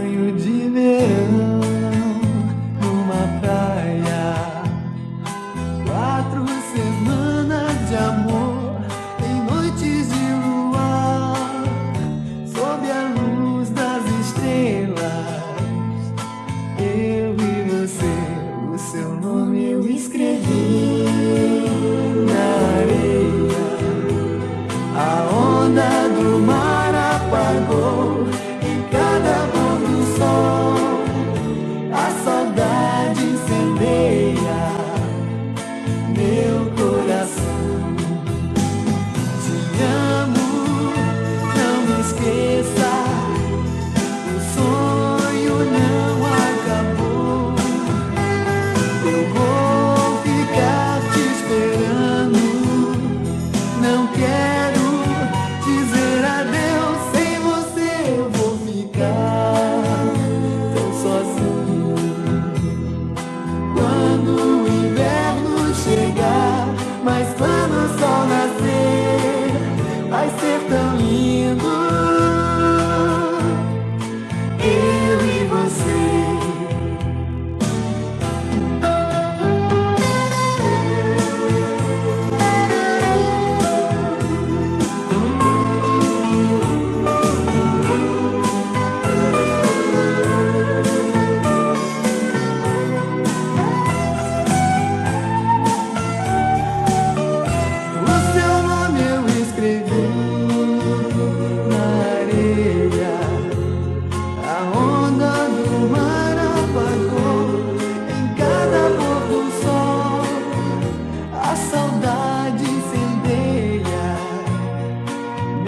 banho de verão numa praia. Quatro semanas de amor em noites de luar, sob a luz das estrelas. Eu e você, o seu nome.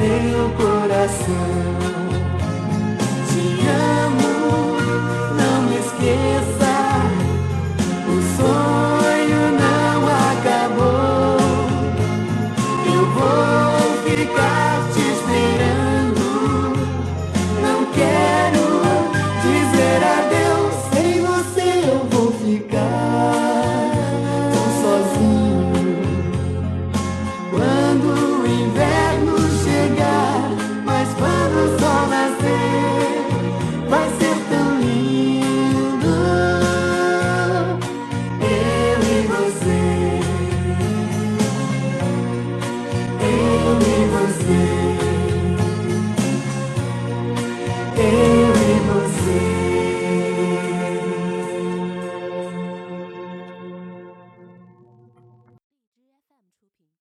meu coração. Te amo, não me esqueça. O sonho não acabou. Eu vou ficar te esperando. Não quero dizer adeus. Sem você eu vou ficar tão sozinho. Quando o inverno